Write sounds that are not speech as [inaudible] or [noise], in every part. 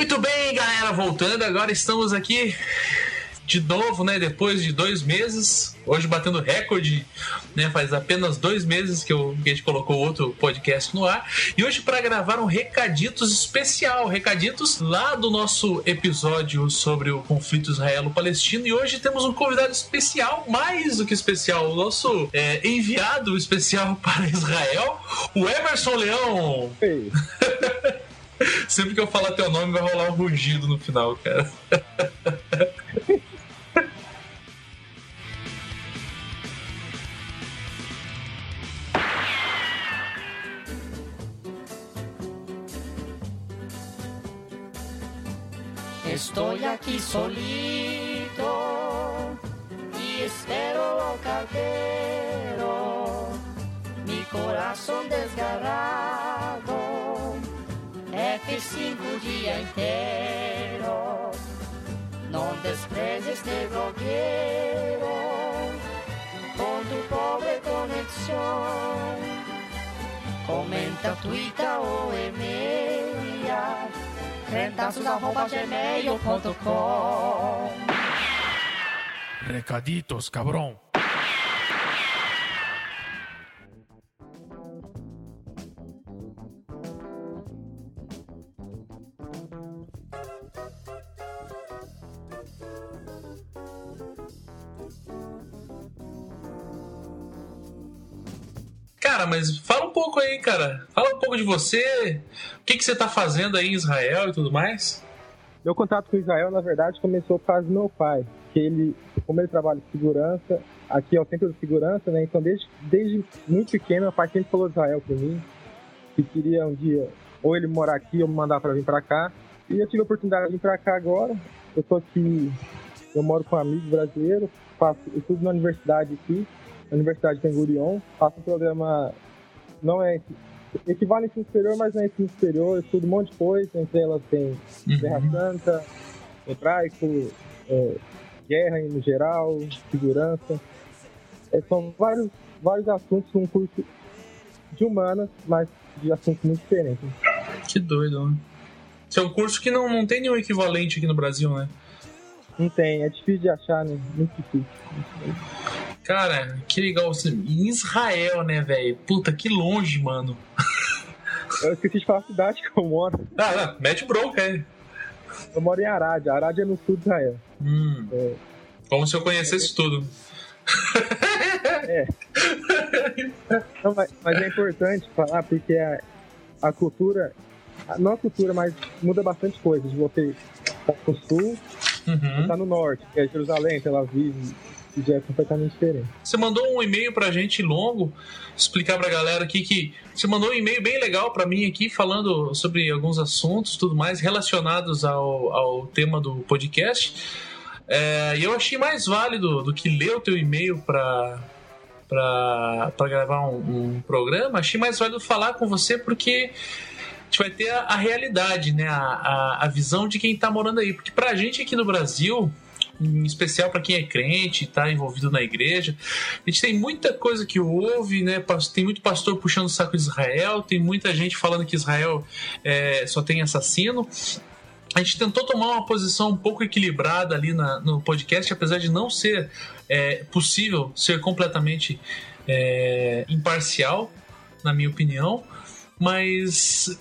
Muito bem, galera, voltando agora estamos aqui de novo, né? Depois de dois meses, hoje batendo recorde, né? Faz apenas dois meses que, eu, que a gente colocou outro podcast no ar. E hoje para gravar um recaditos especial, recaditos lá do nosso episódio sobre o conflito israelo-palestino. E hoje temos um convidado especial, mais do que especial, o nosso é, enviado especial [laughs] para Israel, o Emerson Leão. Ei. Sempre que eu falar teu nome, vai rolar um rugido no final, cara. Estoy aquí solito y espero al cartero, mi corazón desgarrado, F5 día entero, no desprecies este bloguero con tu pobre conexión, comenta, tuita o email. Rentaços.gmail.com Recaditos, cabrão. Cara, mas fala um pouco aí, cara. Fala um pouco de você. O que, que você tá fazendo aí em Israel e tudo mais? Meu contato com Israel, na verdade, começou por causa do meu pai. Que ele, como ele trabalha em segurança, aqui é o centro de segurança, né? Então, desde, desde muito pequeno, meu pai sempre falou de Israel pra mim. Que queria um dia ou ele morar aqui ou me mandar para vir para cá. E eu tive a oportunidade de vir para cá agora. Eu tô aqui, eu moro com amigos brasileiros, faço estudo na universidade aqui. Universidade Ben Gurion, faço um programa, não é equivale ao ensino superior, mas não é ensino superior, estudo um monte de coisa, entre elas tem Guerra Uhum. Santa, hebraico, é, guerra no geral, segurança. É, são vários, vários assuntos num curso de humanas, mas de assuntos muito diferentes. Que doido, né? Isso é um curso que não, não tem nenhum equivalente aqui no Brasil, né? Não tem, é difícil de achar, né? Muito difícil. Cara, que legal. Em Israel, né, velho? Puta, que longe, mano. [laughs] Eu esqueci de falar a cidade que eu moro. Ah, ah, mete bronca aí. Eu moro em Arad. Arad é no sul de Israel. Hum, É. como se eu conhecesse tudo. Não, mas, mas é importante falar porque a, a cultura, a, não a cultura, mas muda bastante coisa. De você estar no sul, Uhum. estar no norte, que é Jerusalém, Tel Aviv, já é completamente diferente. Você mandou um e-mail pra gente longo, explicar pra galera aqui que você mandou um e-mail bem legal pra mim aqui, falando sobre alguns assuntos tudo mais relacionados ao, ao tema do podcast. É, e eu achei mais válido do que ler o teu e-mail pra, pra, pra gravar um, um programa, achei mais válido falar com você porque a gente vai ter a, a realidade, né? A, a, a visão de quem tá morando aí. Porque pra gente aqui no Brasil, em especial para quem é crente, está envolvido na igreja. A gente tem muita coisa que ouve, né? Tem muito pastor puxando o saco de Israel, tem muita gente falando que Israel é, só tem assassino. A gente tentou tomar uma posição um pouco equilibrada ali na- no podcast, apesar de não ser é, possível ser completamente é, imparcial, na minha opinião, mas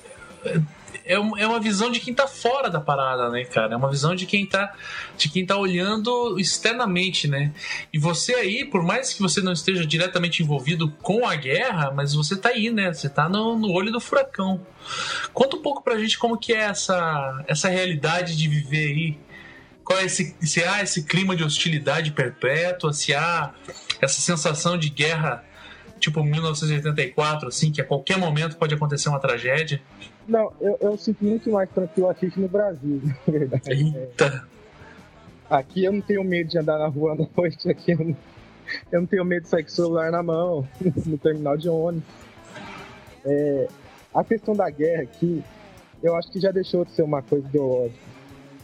é, é uma visão de quem tá fora da parada, né, cara? É uma visão de quem tá, de quem tá olhando externamente, né? E você aí, por mais que você não esteja diretamente envolvido com a guerra, mas você tá aí, né? Você tá no, no olho do furacão. Conta um pouco pra gente como que é essa, essa realidade de viver aí. Qual é esse, se há esse clima de hostilidade perpétua, se há essa sensação de guerra tipo 1984, assim, que a qualquer momento pode acontecer uma tragédia. Não, eu, eu sinto muito mais tranquilo aqui que no Brasil, [laughs] na verdade. Eita. Aqui eu não tenho medo de andar na rua à [laughs] noite, aqui eu não, eu não tenho medo de sair com o celular na mão, [laughs] no terminal de ônibus. É, a questão da guerra aqui, eu acho que já deixou de ser uma coisa ideológica,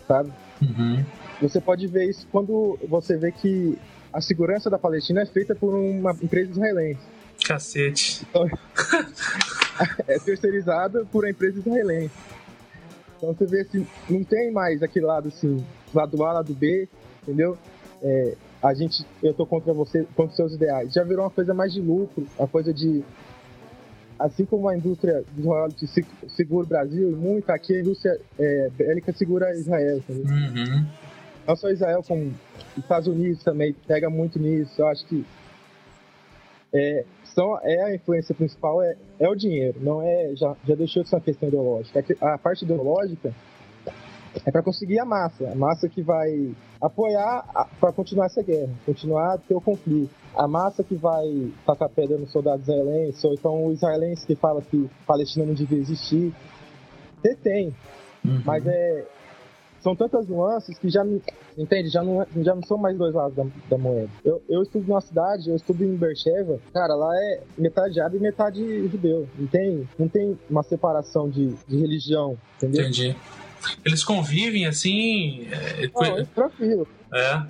sabe? Uhum. Você pode ver isso quando você vê que a segurança da Palestina é feita por uma empresa israelense. Cacete. É terceirizada por uma empresa israelense. Então você vê assim, não tem mais aquele lado assim, lado A, lado B, entendeu? É, a gente, eu tô contra você, contra seus ideais. Já virou uma coisa mais de lucro, uma coisa de assim como a indústria de royalties segura o Brasil, muito aqui a indústria é, bélica segura Israel. Uhum. Não só Israel, como os Estados Unidos também pega muito nisso. Eu acho que é, são, é a influência principal é, é o dinheiro, não é já, já deixou de ser uma questão ideológica. A parte ideológica é para conseguir a massa, a massa que vai apoiar para continuar essa guerra, continuar a ter o conflito. A massa que vai tacar pedra nos soldados israelenses, ou então o israelense que fala que Palestina não devia existir. Você tem, uhum. mas é, são tantas nuances que já me, entende, já não, já não são mais dois lados da, da moeda. Eu, eu estudo numa cidade, eu estudo em Bercheva, cara, lá é metade árabe e metade judeu. Não tem, não tem uma separação de, de religião, entendeu? Entendi. Eles convivem assim. É, Não, é tranquilo. É.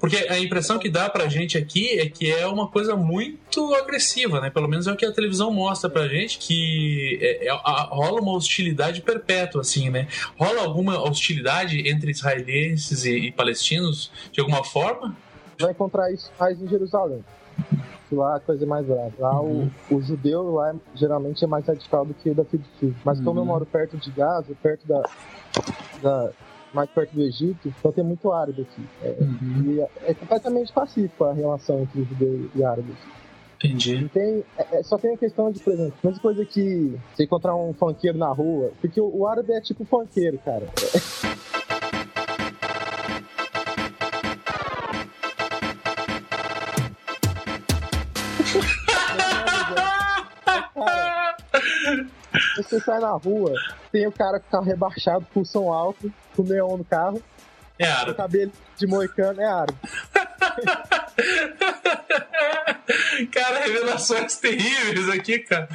Porque a impressão que dá pra gente aqui é que é uma coisa muito agressiva, né? Pelo menos é o que a televisão mostra pra gente, que é, é, a, rola uma hostilidade perpétua, assim, né? Rola alguma hostilidade entre israelenses e, e palestinos, de alguma forma? Vai encontrar isso mais em Jerusalém. Lá a coisa é mais grave. Lá uhum. o, o, judeu lá geralmente é mais radical do que o daqui do sul. Mas uhum. como eu uhum. moro perto de Gaza, perto da, da, mais perto do Egito, então tem muito árabe aqui. É, uhum. é, é completamente pacífico a relação entre judeu e árabes. Entendi. Tem, é, é, só tem a questão de, por exemplo, mesma coisa que você encontrar um funkeiro na rua, porque o, o árabe é tipo funkeiro, cara. [laughs] Você sai na rua, tem o cara com o carro rebaixado, com som alto, com neon no carro. É. O cabelo de moicano é árabe. [laughs] cara, revelações terríveis aqui, cara.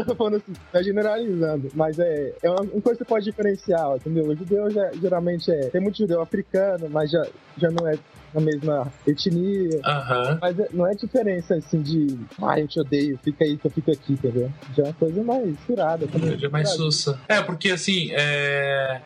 Eu tô falando assim, tá generalizando, mas é, é uma, coisa que você pode diferenciar, entendeu? O judeu já, geralmente é. Tem muito judeu africano, mas já, já não é na mesma etnia. Uhum. Mas é, não é diferença assim de ah, eu te odeio, fica aí que eu fico aqui, entendeu? Já é uma coisa mais furada. Já é mais sussa. É, porque assim, é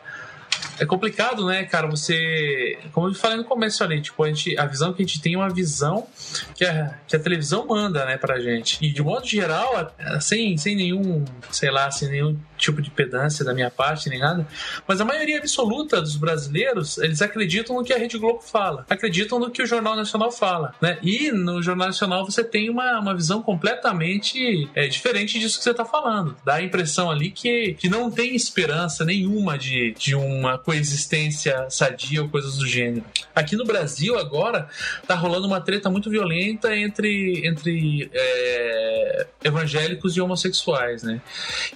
é complicado, né, cara? Você. Como eu falei no começo ali, tipo, a, gente, a visão que a gente tem é uma visão que a, que a televisão manda, né, pra gente. E de modo geral, sem, sem nenhum, sei lá, sem nenhum tipo de pedância da minha parte, nem nada, mas a maioria absoluta dos brasileiros, eles acreditam no que a Rede Globo fala, acreditam no que o Jornal Nacional fala, né? E no Jornal Nacional você tem uma, uma visão completamente é, diferente disso que você está falando. Dá a impressão ali que, que não tem esperança nenhuma de, de uma coexistência sadia ou coisas do gênero. Aqui no Brasil, agora, tá rolando uma treta muito violenta entre, entre é, evangélicos e homossexuais, né?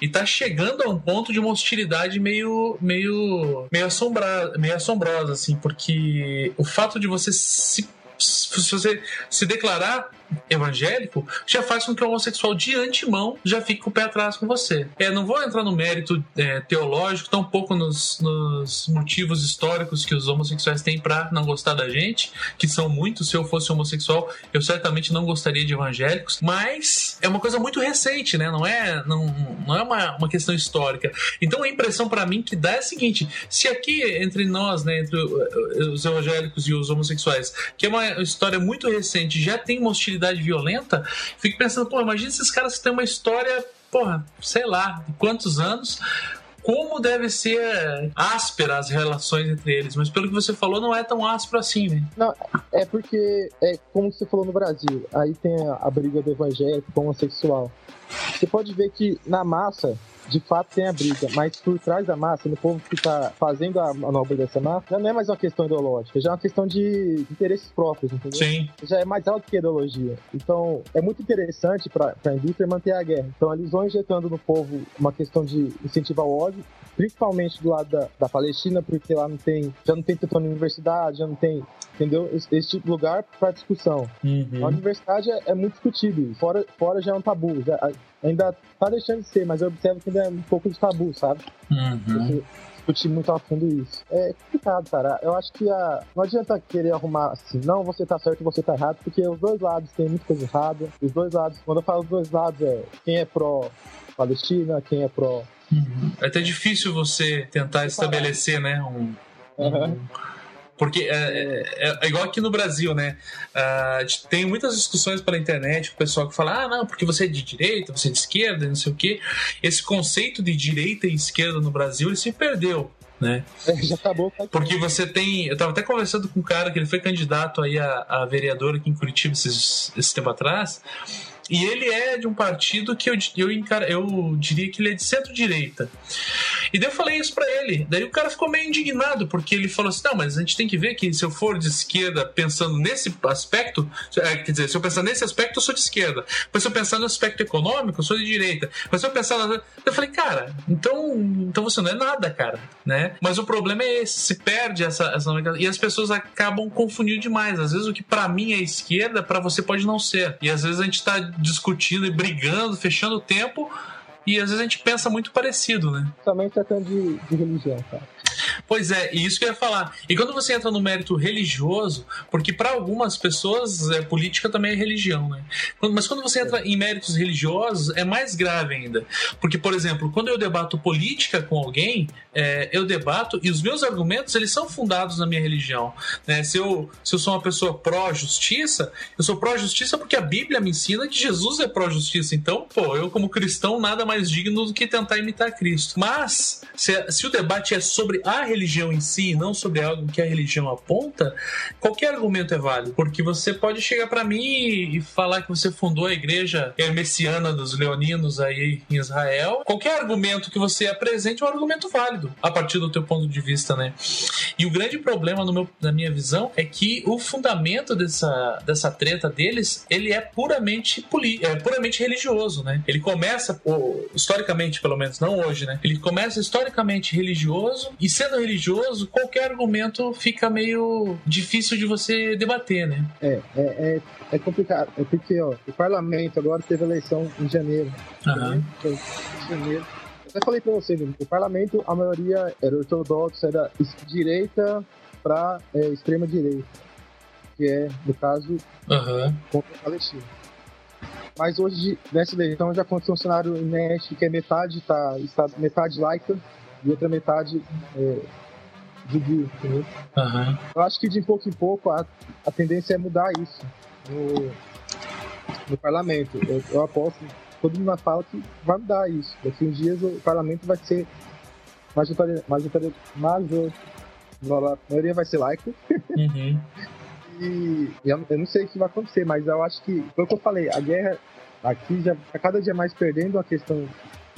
E tá chegando a um ponto de uma hostilidade meio, meio, meio, assombra, meio assombrosa, assim, porque o fato de você se se você se declarar evangélico já faz com que o homossexual de antemão já fique com o pé atrás com você. É, não vou entrar no mérito é, teológico, tampouco nos, nos motivos históricos que os homossexuais têm para não gostar da gente, que são muitos. Se eu fosse homossexual, eu certamente não gostaria de evangélicos, mas é uma coisa muito recente, né? Não é, não, não é uma, uma questão histórica. Então a impressão para mim que dá é a seguinte: se aqui entre nós, né, entre os evangélicos e os homossexuais, que é uma história muito recente, já tem uma hostilidade violenta, fico pensando, pô, imagina esses caras que têm uma história, porra, sei lá, de quantos anos, como deve ser áspera as relações entre eles, mas pelo que você falou, não é tão áspero assim, né? Não, é porque, é como você falou no Brasil, aí tem a, a briga do evangélico com o homossexual. Você pode ver que na massa de fato tem a briga, mas por trás da massa, no povo que está fazendo a manobra dessa massa, já não é mais uma questão ideológica, já é uma questão de interesses próprios, entendeu? Sim. Já é mais alto que a ideologia. Então, é muito interessante para a indústria manter a guerra. Então, eles vão injetando no povo uma questão de incentivar o ódio, principalmente do lado da, da Palestina, porque lá não tem, já não tem tanta universidade, já não tem, entendeu? Esse, esse tipo de lugar para discussão. Uhum. A universidade é, é, muito discutido, fora, fora já é um tabu, já, ainda tá deixando de ser, mas eu observo que ainda é um pouco de tabu, sabe? Uhum. discutir muito a fundo isso. É complicado, cara. Eu acho que a... não adianta querer arrumar assim, não, você tá certo e você tá errado, porque os dois lados têm muita coisa errada. Os dois lados, quando eu falo os dois lados, é quem é pró Palestina, quem é pró. Uhum. É até difícil você tentar estabelecer, né? Um, uhum. Porque é, é, é, igual aqui no Brasil, né? Uh, tem muitas discussões pela internet o pessoal que fala: ah, não, porque você é de direita, você é de esquerda, não sei o quê. Esse conceito de direita e esquerda no Brasil ele se perdeu. Né? É, já acabou. Porque você tem. Eu estava até conversando com um cara que ele foi candidato aí a, a vereador aqui em Curitiba esse, esse tempo atrás. E ele é de um partido que eu, eu, eu diria que ele é de centro-direita. E daí eu falei isso para ele. Daí o cara ficou meio indignado, porque ele falou assim: não, mas a gente tem que ver que se eu for de esquerda pensando nesse aspecto, é, quer dizer, se eu pensar nesse aspecto, eu sou de esquerda. Mas se eu pensar no aspecto econômico, eu sou de direita. Mas se eu pensar. Eu falei, cara, então, então você não é nada, cara. Né? Mas o problema é esse: se perde essa, essa. E as pessoas acabam confundindo demais. Às vezes o que para mim é esquerda, para você pode não ser. E às vezes a gente tá discutindo e brigando, fechando o tempo, e às vezes a gente pensa muito parecido, né? Também tratando de, de religião, cara. Pois é, e isso que eu ia falar. E quando você entra no mérito religioso, porque para algumas pessoas é, política também é religião, né? Mas quando você entra em méritos religiosos, é mais grave ainda. Porque, por exemplo, quando eu debato política com alguém, é, eu debato e os meus argumentos eles são fundados na minha religião. Né? Se, eu, se eu sou uma pessoa pró-justiça, eu sou pró-justiça porque a Bíblia me ensina que Jesus é pró-justiça. Então, pô, eu como cristão nada mais digno do que tentar imitar Cristo. Mas, se, se o debate é sobre a religião em si, não sobre algo que a religião aponta, qualquer argumento é válido, porque você pode chegar para mim e falar que você fundou a igreja messiana dos leoninos aí em Israel. Qualquer argumento que você apresente é um argumento válido a partir do teu ponto de vista, né? E o grande problema meu, na minha visão é que o fundamento dessa, dessa treta deles, ele é puramente poli, é puramente religioso, né? Ele começa historicamente, pelo menos, não hoje, né? Ele começa historicamente religioso e sendo religioso, qualquer argumento fica meio difícil de você debater, né? É, é, é, é complicado. É porque, ó, o parlamento agora teve eleição em janeiro. Uhum. Em janeiro. Eu até falei pra você, o parlamento, a maioria era ortodoxa, era direita para é, extrema direita. Que é, no caso, uhum. contra Palestina. Mas hoje, nessa eleição, já aconteceu um cenário inédito que é metade tá, está metade laica e outra metade é, entendeu? Uhum. Eu acho que de pouco em pouco a, a tendência é mudar isso no, no parlamento. Eu, eu aposto, todo mundo fala que vai mudar isso. Daqui uns dias o parlamento vai ser majoritário, majoritário, major, a maioria vai ser laico. Uhum. [laughs] e eu, eu, não sei o que vai acontecer, mas eu acho que, foi o que eu falei, a guerra aqui já tá cada dia mais perdendo a questão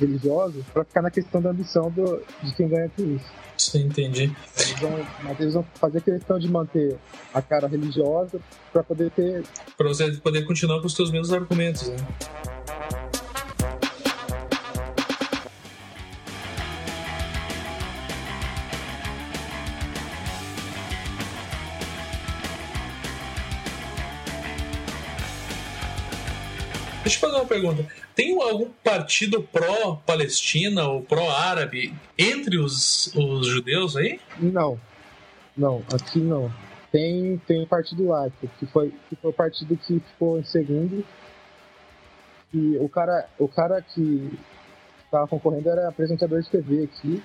religiosos para ficar na questão da ambição do, de quem ganha com isso. Sim, entendi. Eles vão, mas eles vão fazer questão de manter a cara religiosa para poder ter. Para você poder continuar com os seus mesmos argumentos, né? Deixa eu fazer uma pergunta. Tem algum partido pró-Palestina ou pró-árabe entre os, os judeus aí? Não. Não, aqui não. Tem, tem o Partido Laico, que foi, que foi o partido que ficou em segundo. E o cara, o cara que estava concorrendo era apresentador de TV aqui.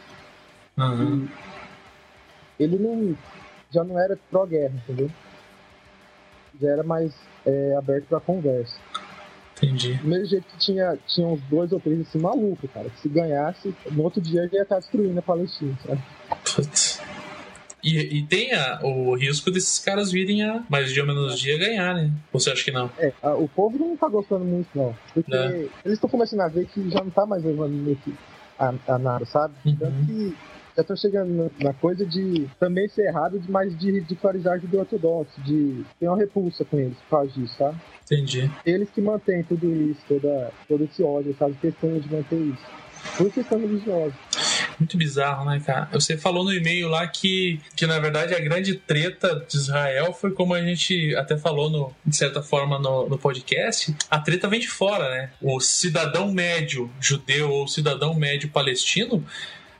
Uhum. Ele não, já não era pró-guerra, entendeu? Já era mais é, aberto para conversa. Entendi. Do mesmo jeito que tinha, tinha uns dois ou três assim malucos, cara. Que se ganhasse, no outro dia ele ia estar destruindo a Palestina, sabe? Putz. E, e tem a, o risco desses caras virem a mais dia ou menos dia ganhar, né? Ou você acha que não? É, a, o povo não tá gostando muito, não. Porque é. eles estão começando a ver que já não tá mais levando meio que a, a nada, sabe? Uhum. Tanto que já tô chegando na coisa de também ser errado, mas de ridicularizar do ortodoxo, de ter uma repulsa com eles por causa disso, tá? Entendi. Eles que mantêm tudo isso, toda, todo esse ódio, sabe? Questão de manter isso. Por questão religiosa. Muito bizarro, né, cara? Você falou no e-mail lá que, que, na verdade, a grande treta de Israel foi como a gente até falou, no, de certa forma, no, no podcast. A treta vem de fora, né? O cidadão médio judeu ou cidadão médio palestino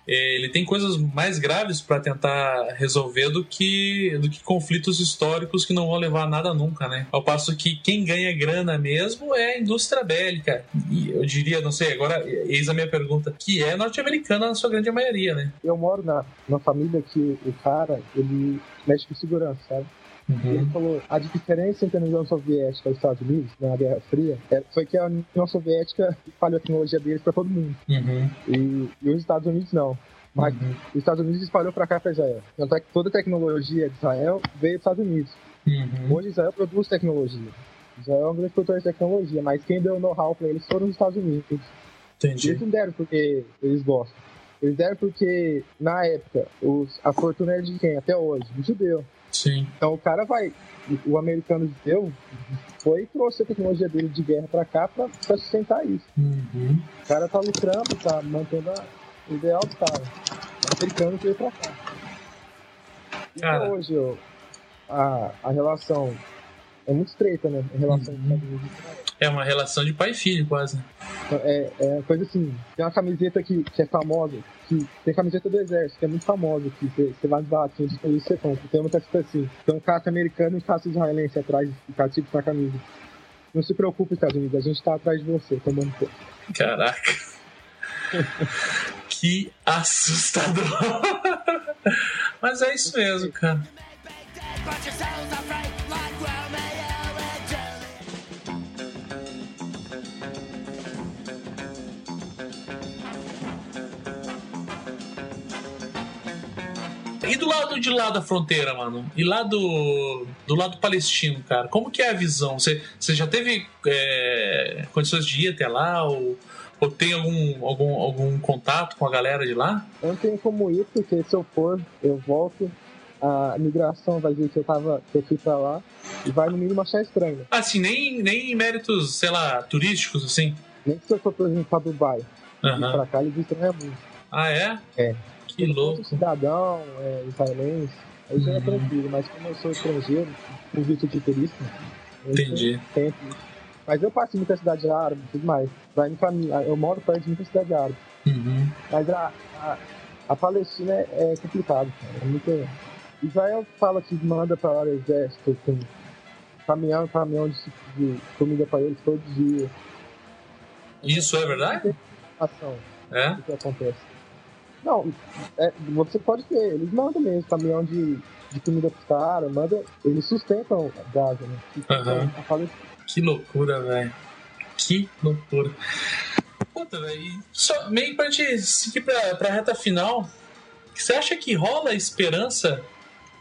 ele tem coisas mais graves para tentar resolver do que, do que conflitos históricos que não vão levar a nada nunca, né? Ao passo que quem ganha grana mesmo é a indústria bélica. E eu diria, não sei, agora eis a minha pergunta, que é norte-americana na sua grande maioria, né? Eu moro na, na família que o cara, ele mexe com segurança, sabe? Uhum. Ele falou a diferença entre a União Soviética e os Estados Unidos na Guerra Fria é, foi que a União Soviética espalhou a tecnologia deles para todo mundo. Uhum. E, e, os Estados Unidos não. Mas uhum. os Estados Unidos espalhou para cá para Israel. Tanto é que toda a tecnologia de Israel veio dos Estados Unidos. Uhum. Hoje Israel produz tecnologia. Israel é um grande produtor de tecnologia, mas quem deu know-how para eles foram os Estados Unidos. Entendi. Eles não deram porque eles gostam. Eles deram porque, na época, os, a fortuna era de quem? Até hoje? Do judeu. Sim. Então o cara vai. O americano judeu foi e trouxe a tecnologia dele de guerra para cá para sustentar isso. Uhum. O cara tá lucrando, tá mantendo o ideal do cara. O americano veio para cá. E cara. hoje, ó, a, a relação é muito estreita, né? A relação uhum. É uma relação de pai e filho, quase. É, é coisa assim. Tem uma camiseta que, que é famosa, que tem camiseta do exército, que é muito famosa, que você vai baratinhos de país você compra. Tem uma que é assim. Tem um caça americano e um caça israelense atrás do cativo na camisa. Não se preocupe, Estados Unidos, a gente tá atrás de você, tomando conta. Caraca. que assustador. [laughs] Mas é isso mesmo, cara. E do lado de lá da fronteira, mano? E lá do, do lado palestino, cara? Como que é a visão? Você, você já teve é, condições de ir até lá? Ou, ou tem algum, algum, algum contato com a galera de lá? Eu não tenho como ir, porque se eu for, eu volto. A migração vai dizer que eu, tava, que eu fui pra lá e vai no mínimo achar estranho. Assim, nem, nem méritos, sei lá, turísticos, assim? Nem que se eu for, por exemplo, pra Dubai. Uhum. E pra cá, eles estranham muito. Ah, é? É. Que louco. cidadão é, israelense, aí já é uhum. tranquilo, mas como eu sou estrangeiro, com visto de turista, Entendi. Tempo. Mas eu passo muita cidade árabe e tudo mais. Vai eu moro perto de muita cidade árabe. Uhum. Mas a, a, a, Palestina é, é complicado, cara. É muito... Israel fala que manda para o exército com caminhão caminhão de, de comida para eles todos os dias. Isso é verdade? É? O que acontece. Não, é, você pode ter, eles mandam mesmo caminhão de, de comida pros caras, mandam, eles sustentam Gaza, né? Uhum. Que loucura, velho. Que loucura. Puta, velho. Só meio pra gente seguir pra, pra reta final. Você acha que rola a esperança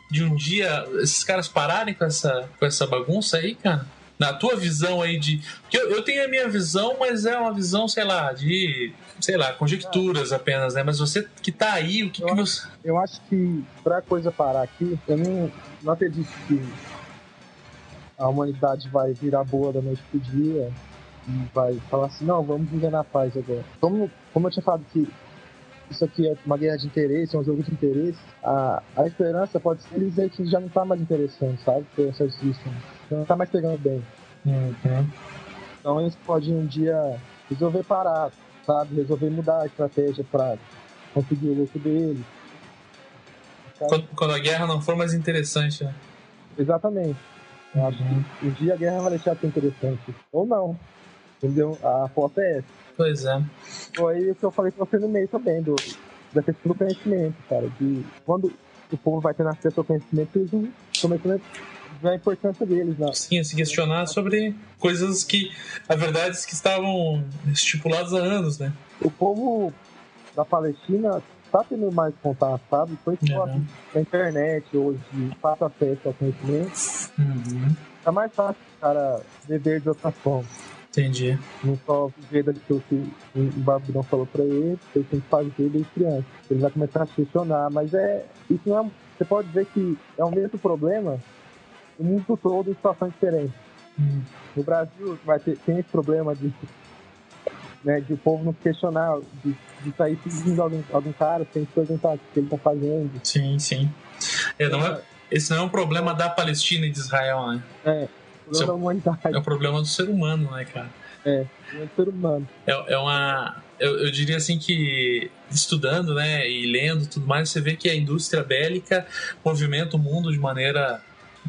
de um dia esses caras pararem com essa, com essa bagunça aí, cara? Na tua visão aí de. Porque eu, eu tenho a minha visão, mas é uma visão, sei lá, de sei lá, conjecturas apenas, né? Mas você que tá aí, o que, eu, que você. Eu acho que pra coisa parar aqui, eu não, não acredito que a humanidade vai virar boa da noite pro dia e vai falar assim, não, vamos viver na paz agora. Como, como eu tinha falado que isso aqui é uma guerra de interesse, é um jogo de interesse, a, a esperança pode ser dizer que já não tá mais interessante, sabe? Por essa justiça. Não tá mais pegando bem. Uhum. Então eles podem um dia resolver parar sabe? Resolver mudar a estratégia para conseguir o lucro dele. Quando, quando, a guerra não for mais interessante, né? Exatamente. Uhum. Um dia a guerra vai deixar de ser interessante. Ou não. Entendeu? A foto é essa. Pois é. Foi o que eu falei com você no meio também, do, da questão do conhecimento, cara. De quando o povo vai ter acesso ao conhecimento, eles vão começando ver a importância deles. Né? Sim, a se questionar sobre coisas que, a verdade, que estavam estipuladas há anos, né? O povo da Palestina está tendo mais contato, sabe? Foi uhum. a internet hoje, fácil acesso ao conhecimento. Uhum. É mais fácil o cara viver de outra forma. Entendi. Não só viver daquilo que o Barbidão falou pra ele, ele tem que fazer desde criança. Ele vai começar a questionar, mas é. Isso não é. Você pode dizer que é o mesmo problema o mundo todo em situações diferentes. Hum. No Brasil vai ter, tem esse problema de, né, de o povo não questionar, de, de sair pedindo algum, algum cara sem se perguntar o que ele está fazendo. Sim, sim. É, não é, esse não é um problema da Palestina e de Israel, né? É, problema é, da humanidade. É o problema do ser humano, né, cara? É, é do ser humano. É, é uma eu, eu, diria assim que estudando, né, e lendo tudo mais, você vê que a indústria bélica movimenta o mundo de maneira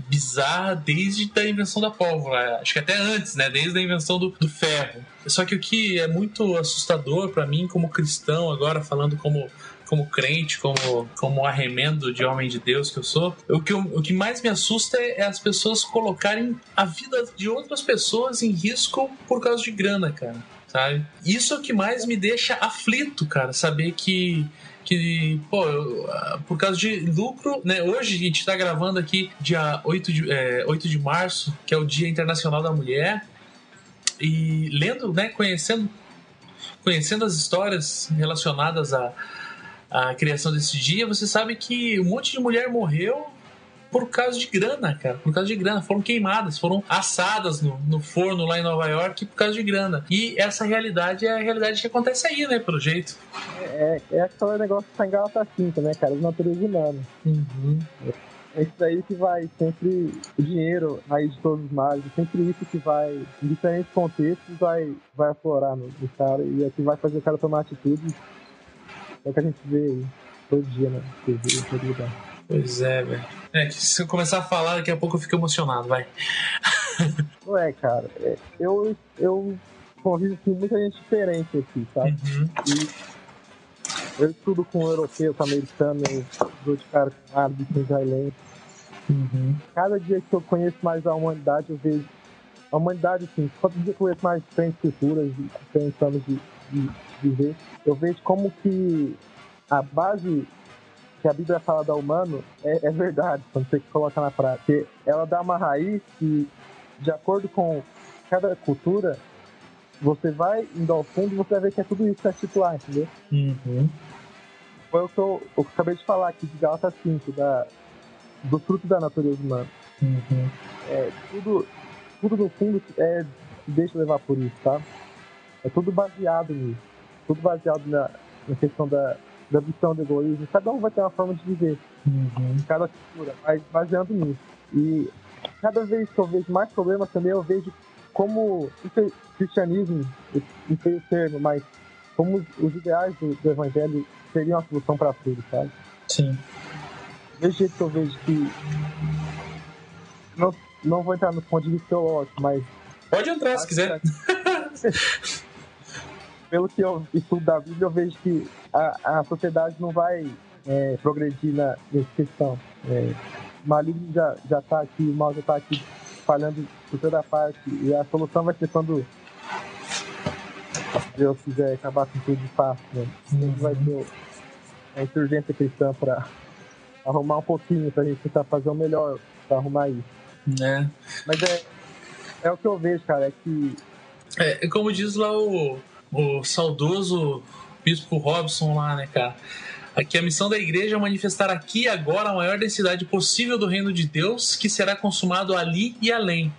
bizarra desde a invenção da pólvora, acho que até antes, né, desde a invenção do, do ferro. Só que o que é muito assustador para mim como cristão agora falando como como crente, como, como arremendo de homem de Deus que eu sou, o que, o que mais me assusta é, é as pessoas colocarem a vida de outras pessoas em risco por causa de grana, cara sabe? Isso é o que mais me deixa aflito, cara, saber que que, pô, ah, por causa de lucro, né? Hoje a gente tá gravando aqui dia 8 de, é, 8 de março, que é o Dia Internacional da Mulher, e lendo, né, conhecendo conhecendo as histórias relacionadas à, à criação desse dia, você sabe que um monte de mulher morreu por causa de grana, cara. Por causa de grana. Foram queimadas, foram assadas no, no forno lá em Nova York por causa de grana. E essa realidade é a realidade que acontece aí, né, pelo jeito. É, é aquele negócio que tá em Galata 5, né, cara? Os natureza humana. Uhum. É isso daí que vai sempre. O dinheiro aí de todos os males, é sempre isso que vai, em diferentes contextos, vai, vai aflorar no, no cara e é que vai fazer o cara tomar atitude. É o que a gente vê aí todo dia, né? Todo lugar. Pois é, velho. É, se eu começar a falar, daqui a pouco eu fico emocionado, vai. [laughs] Ué, cara, é, eu, eu convivo com muita gente diferente aqui, sabe? Uhum. E eu estudo com europeu, com americano, eu dou de cara com árabe, com. Uhum. Cada dia que eu conheço mais a humanidade, eu vejo. A humanidade, assim, cada dia que eu conheço mais diferentes culturas, diferentes anos de, de, de viver, eu vejo como que a base que a Bíblia fala da humano é, é verdade, quando você coloca na prática. Porque ela dá uma raiz que, de acordo com cada cultura, você vai indo ao fundo e você vai ver que é tudo isso que é titular, entendeu? Uhum. Foi o que eu, eu, acabei de falar aqui de Gálatas 5, da, do fruto da natureza humana. Uhum. É, tudo, tudo no fundo é, deixa levar por isso, tá? É tudo baseado nisso. Tudo baseado na, na questão da, da visão do egoísmo. Cada um vai ter uma forma de viver. Uhum. Cada cultura, mas baseando nisso. E cada vez que eu vejo mais problemas também, eu vejo como o cristianismo, não sei o termo, mas como os ideais do, do evangelho seriam a solução para tudo, sabe? Sim. Do jeito que eu vejo que. Não, não vou entrar no ponto de vista teológico, mas. Pode entrar se quiser. [laughs] pelo que eu estudo da Bíblia, eu vejo que a, a sociedade não vai é, progredir na, nessa questão. É, o maligno já, já tá aqui, o mal já está aqui falhando por toda parte, e a solução vai ser quando Deus quiser acabar com tudo de fato. Né? Uhum. vai ter a insurgência cristã para arrumar um pouquinho, para a gente tentar fazer o melhor para arrumar isso. É. Mas é, é o que eu vejo, cara, é que. É, como diz lá o, o saudoso Bispo Robson lá, né, cara? Aqui a missão da igreja é manifestar aqui e agora a maior densidade possível do reino de Deus, que será consumado ali e além.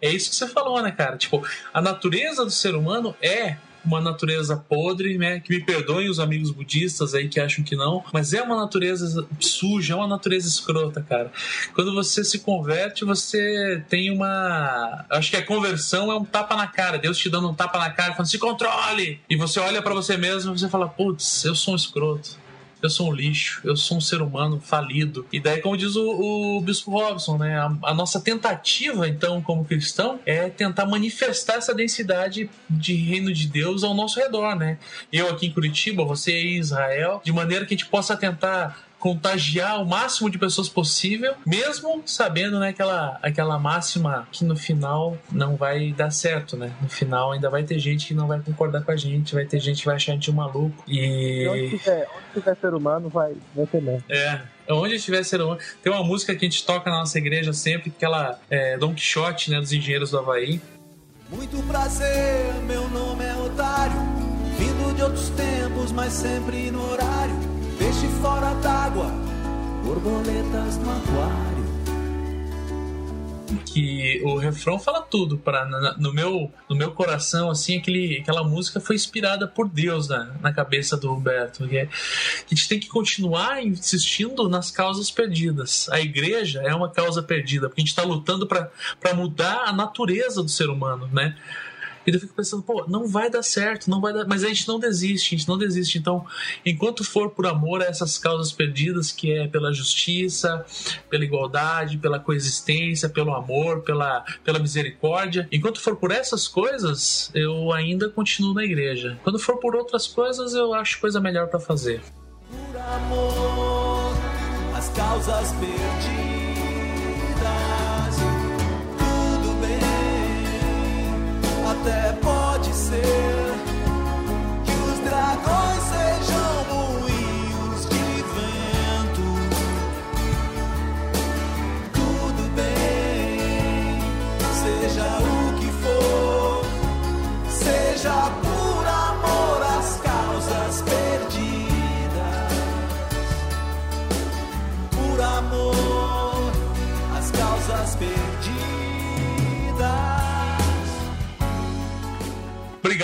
É isso que você falou, né, cara? Tipo, a natureza do ser humano é uma natureza podre, né? Que me perdoem os amigos budistas aí que acham que não, mas é uma natureza suja, é uma natureza escrota, cara. Quando você se converte, você tem uma. Acho que a conversão é um tapa na cara, Deus te dando um tapa na cara, falando se controle! E você olha para você mesmo e você fala, putz, eu sou um escroto eu sou um lixo, eu sou um ser humano falido. E daí, como diz o, o Bispo Robson, né, a, a, nossa tentativa, então, como cristão, é tentar manifestar essa densidade de reino de Deus ao nosso redor, né? Eu aqui em Curitiba, você em Israel, de maneira que a gente possa tentar contagiar o máximo de pessoas possível, mesmo sabendo, né, aquela, aquela máxima que no final não vai dar certo, né? No final ainda vai ter gente que não vai concordar com a gente, vai ter gente que vai achar a gente um maluco. E. Onde tiver, onde tiver ser humano, vai, vai ter mesmo. É. Onde tiver ser humano. Tem uma música que a gente toca na nossa igreja sempre, que ela é Don Quixote, né, dos engenheiros do Havaí. Muito prazer, meu nome é Otário, vindo de outros tempos, mas sempre no horário Peixe fora d'água, borboletas no aquário. Que o refrão fala tudo para no meu no meu coração assim aquele, aquela música foi inspirada por Deus na, na cabeça do Roberto que, é, que a gente tem que continuar insistindo nas causas perdidas a igreja é uma causa perdida porque a gente está lutando para mudar a natureza do ser humano né E eu fico pensando, pô, não vai dar certo, não vai dar. Mas a gente não desiste, a gente não desiste. Então, enquanto for por amor a essas causas perdidas, que é pela justiça, pela igualdade, pela coexistência, pelo amor, pela, pela misericórdia, enquanto for por essas coisas, eu ainda continuo na igreja. Quando for por outras coisas, eu acho coisa melhor para fazer. Por amor, as causas perdidas. Até pode ser que os dragões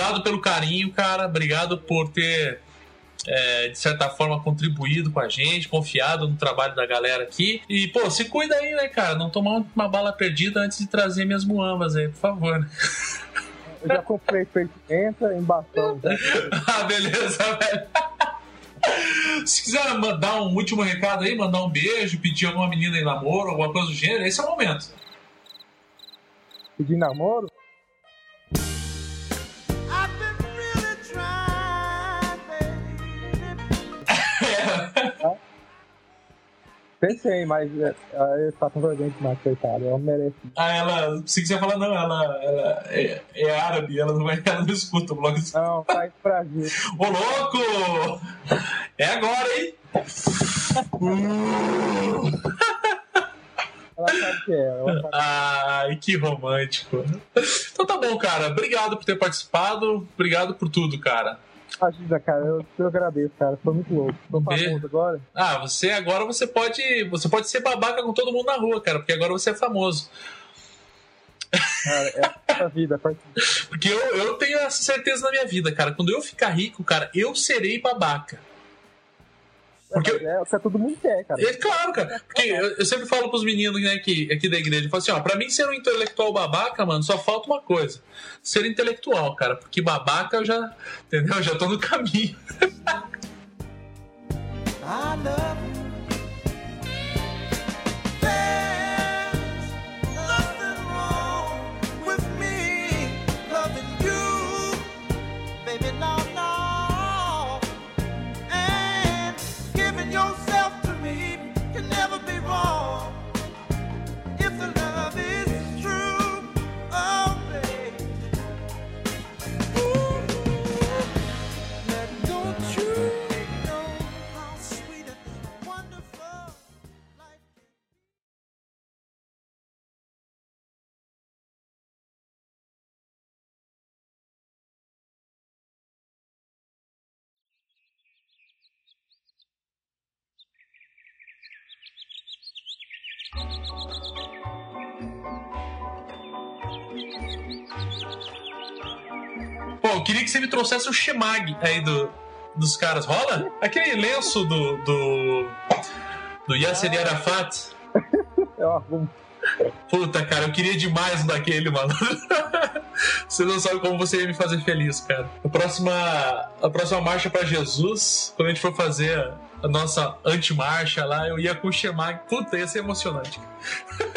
obrigado pelo carinho, cara. Obrigado por ter, é, de certa forma, contribuído com a gente, confiado no trabalho da galera aqui. E, pô, se cuida aí, né, cara? Não tomar uma bala perdida antes de trazer minhas muambas aí, por favor. Né? Eu já comprei entra em bastão. ah, beleza, velho. [laughs] Se quiser mandar um último recado aí, mandar um beijo, pedir alguma menina em namoro, alguma coisa do gênero, esse é o momento. Pedir namoro? Pensei, mas é, ela tá com vergonha demais, coitada. Ela merece. Ah, ela. Se quiser falar, não, ela, ela é, é, árabe, ela não vai [laughs] ela não escuta o blog. Não, faz Brasil. Ô, louco! É agora, hein? Ela sabe que é. Ela sabe. Ai, que romântico. Então tá bom, cara. Obrigado por ter participado. Obrigado por tudo, cara. Ajuda, cara, eu, eu agradeço, cara. Foi muito louco. Tô famoso agora. Ah, você agora você pode. Você pode ser babaca com todo mundo na rua, cara, porque agora você é famoso. Cara, é a vida, é [laughs] Porque eu, eu tenho essa certeza na minha vida, cara. Quando eu ficar rico, cara, eu serei babaca. Porque é, o que todo mundo quer, cara. É claro, cara. Porque eu, eu sempre falo pros meninos né, aqui, aqui da igreja, eu falo assim, ó, pra mim ser um intelectual babaca, mano, só falta uma coisa. Ser intelectual, cara. Porque babaca eu já, entendeu? Eu já tô no caminho. [laughs] Love que você me trouxesse o Shemag aí do, dos caras. Rola? Aquele lenço do. do. do Yasser Arafat. [laughs] É Puta, cara, eu queria demais um daquele, mano. [laughs] você não sabe como você ia me fazer feliz, cara. A próxima, a próxima marcha para Jesus, quando a gente for fazer a nossa anti-marcha lá, eu ia com o Shemag. Puta, ia ser emocionante. [laughs]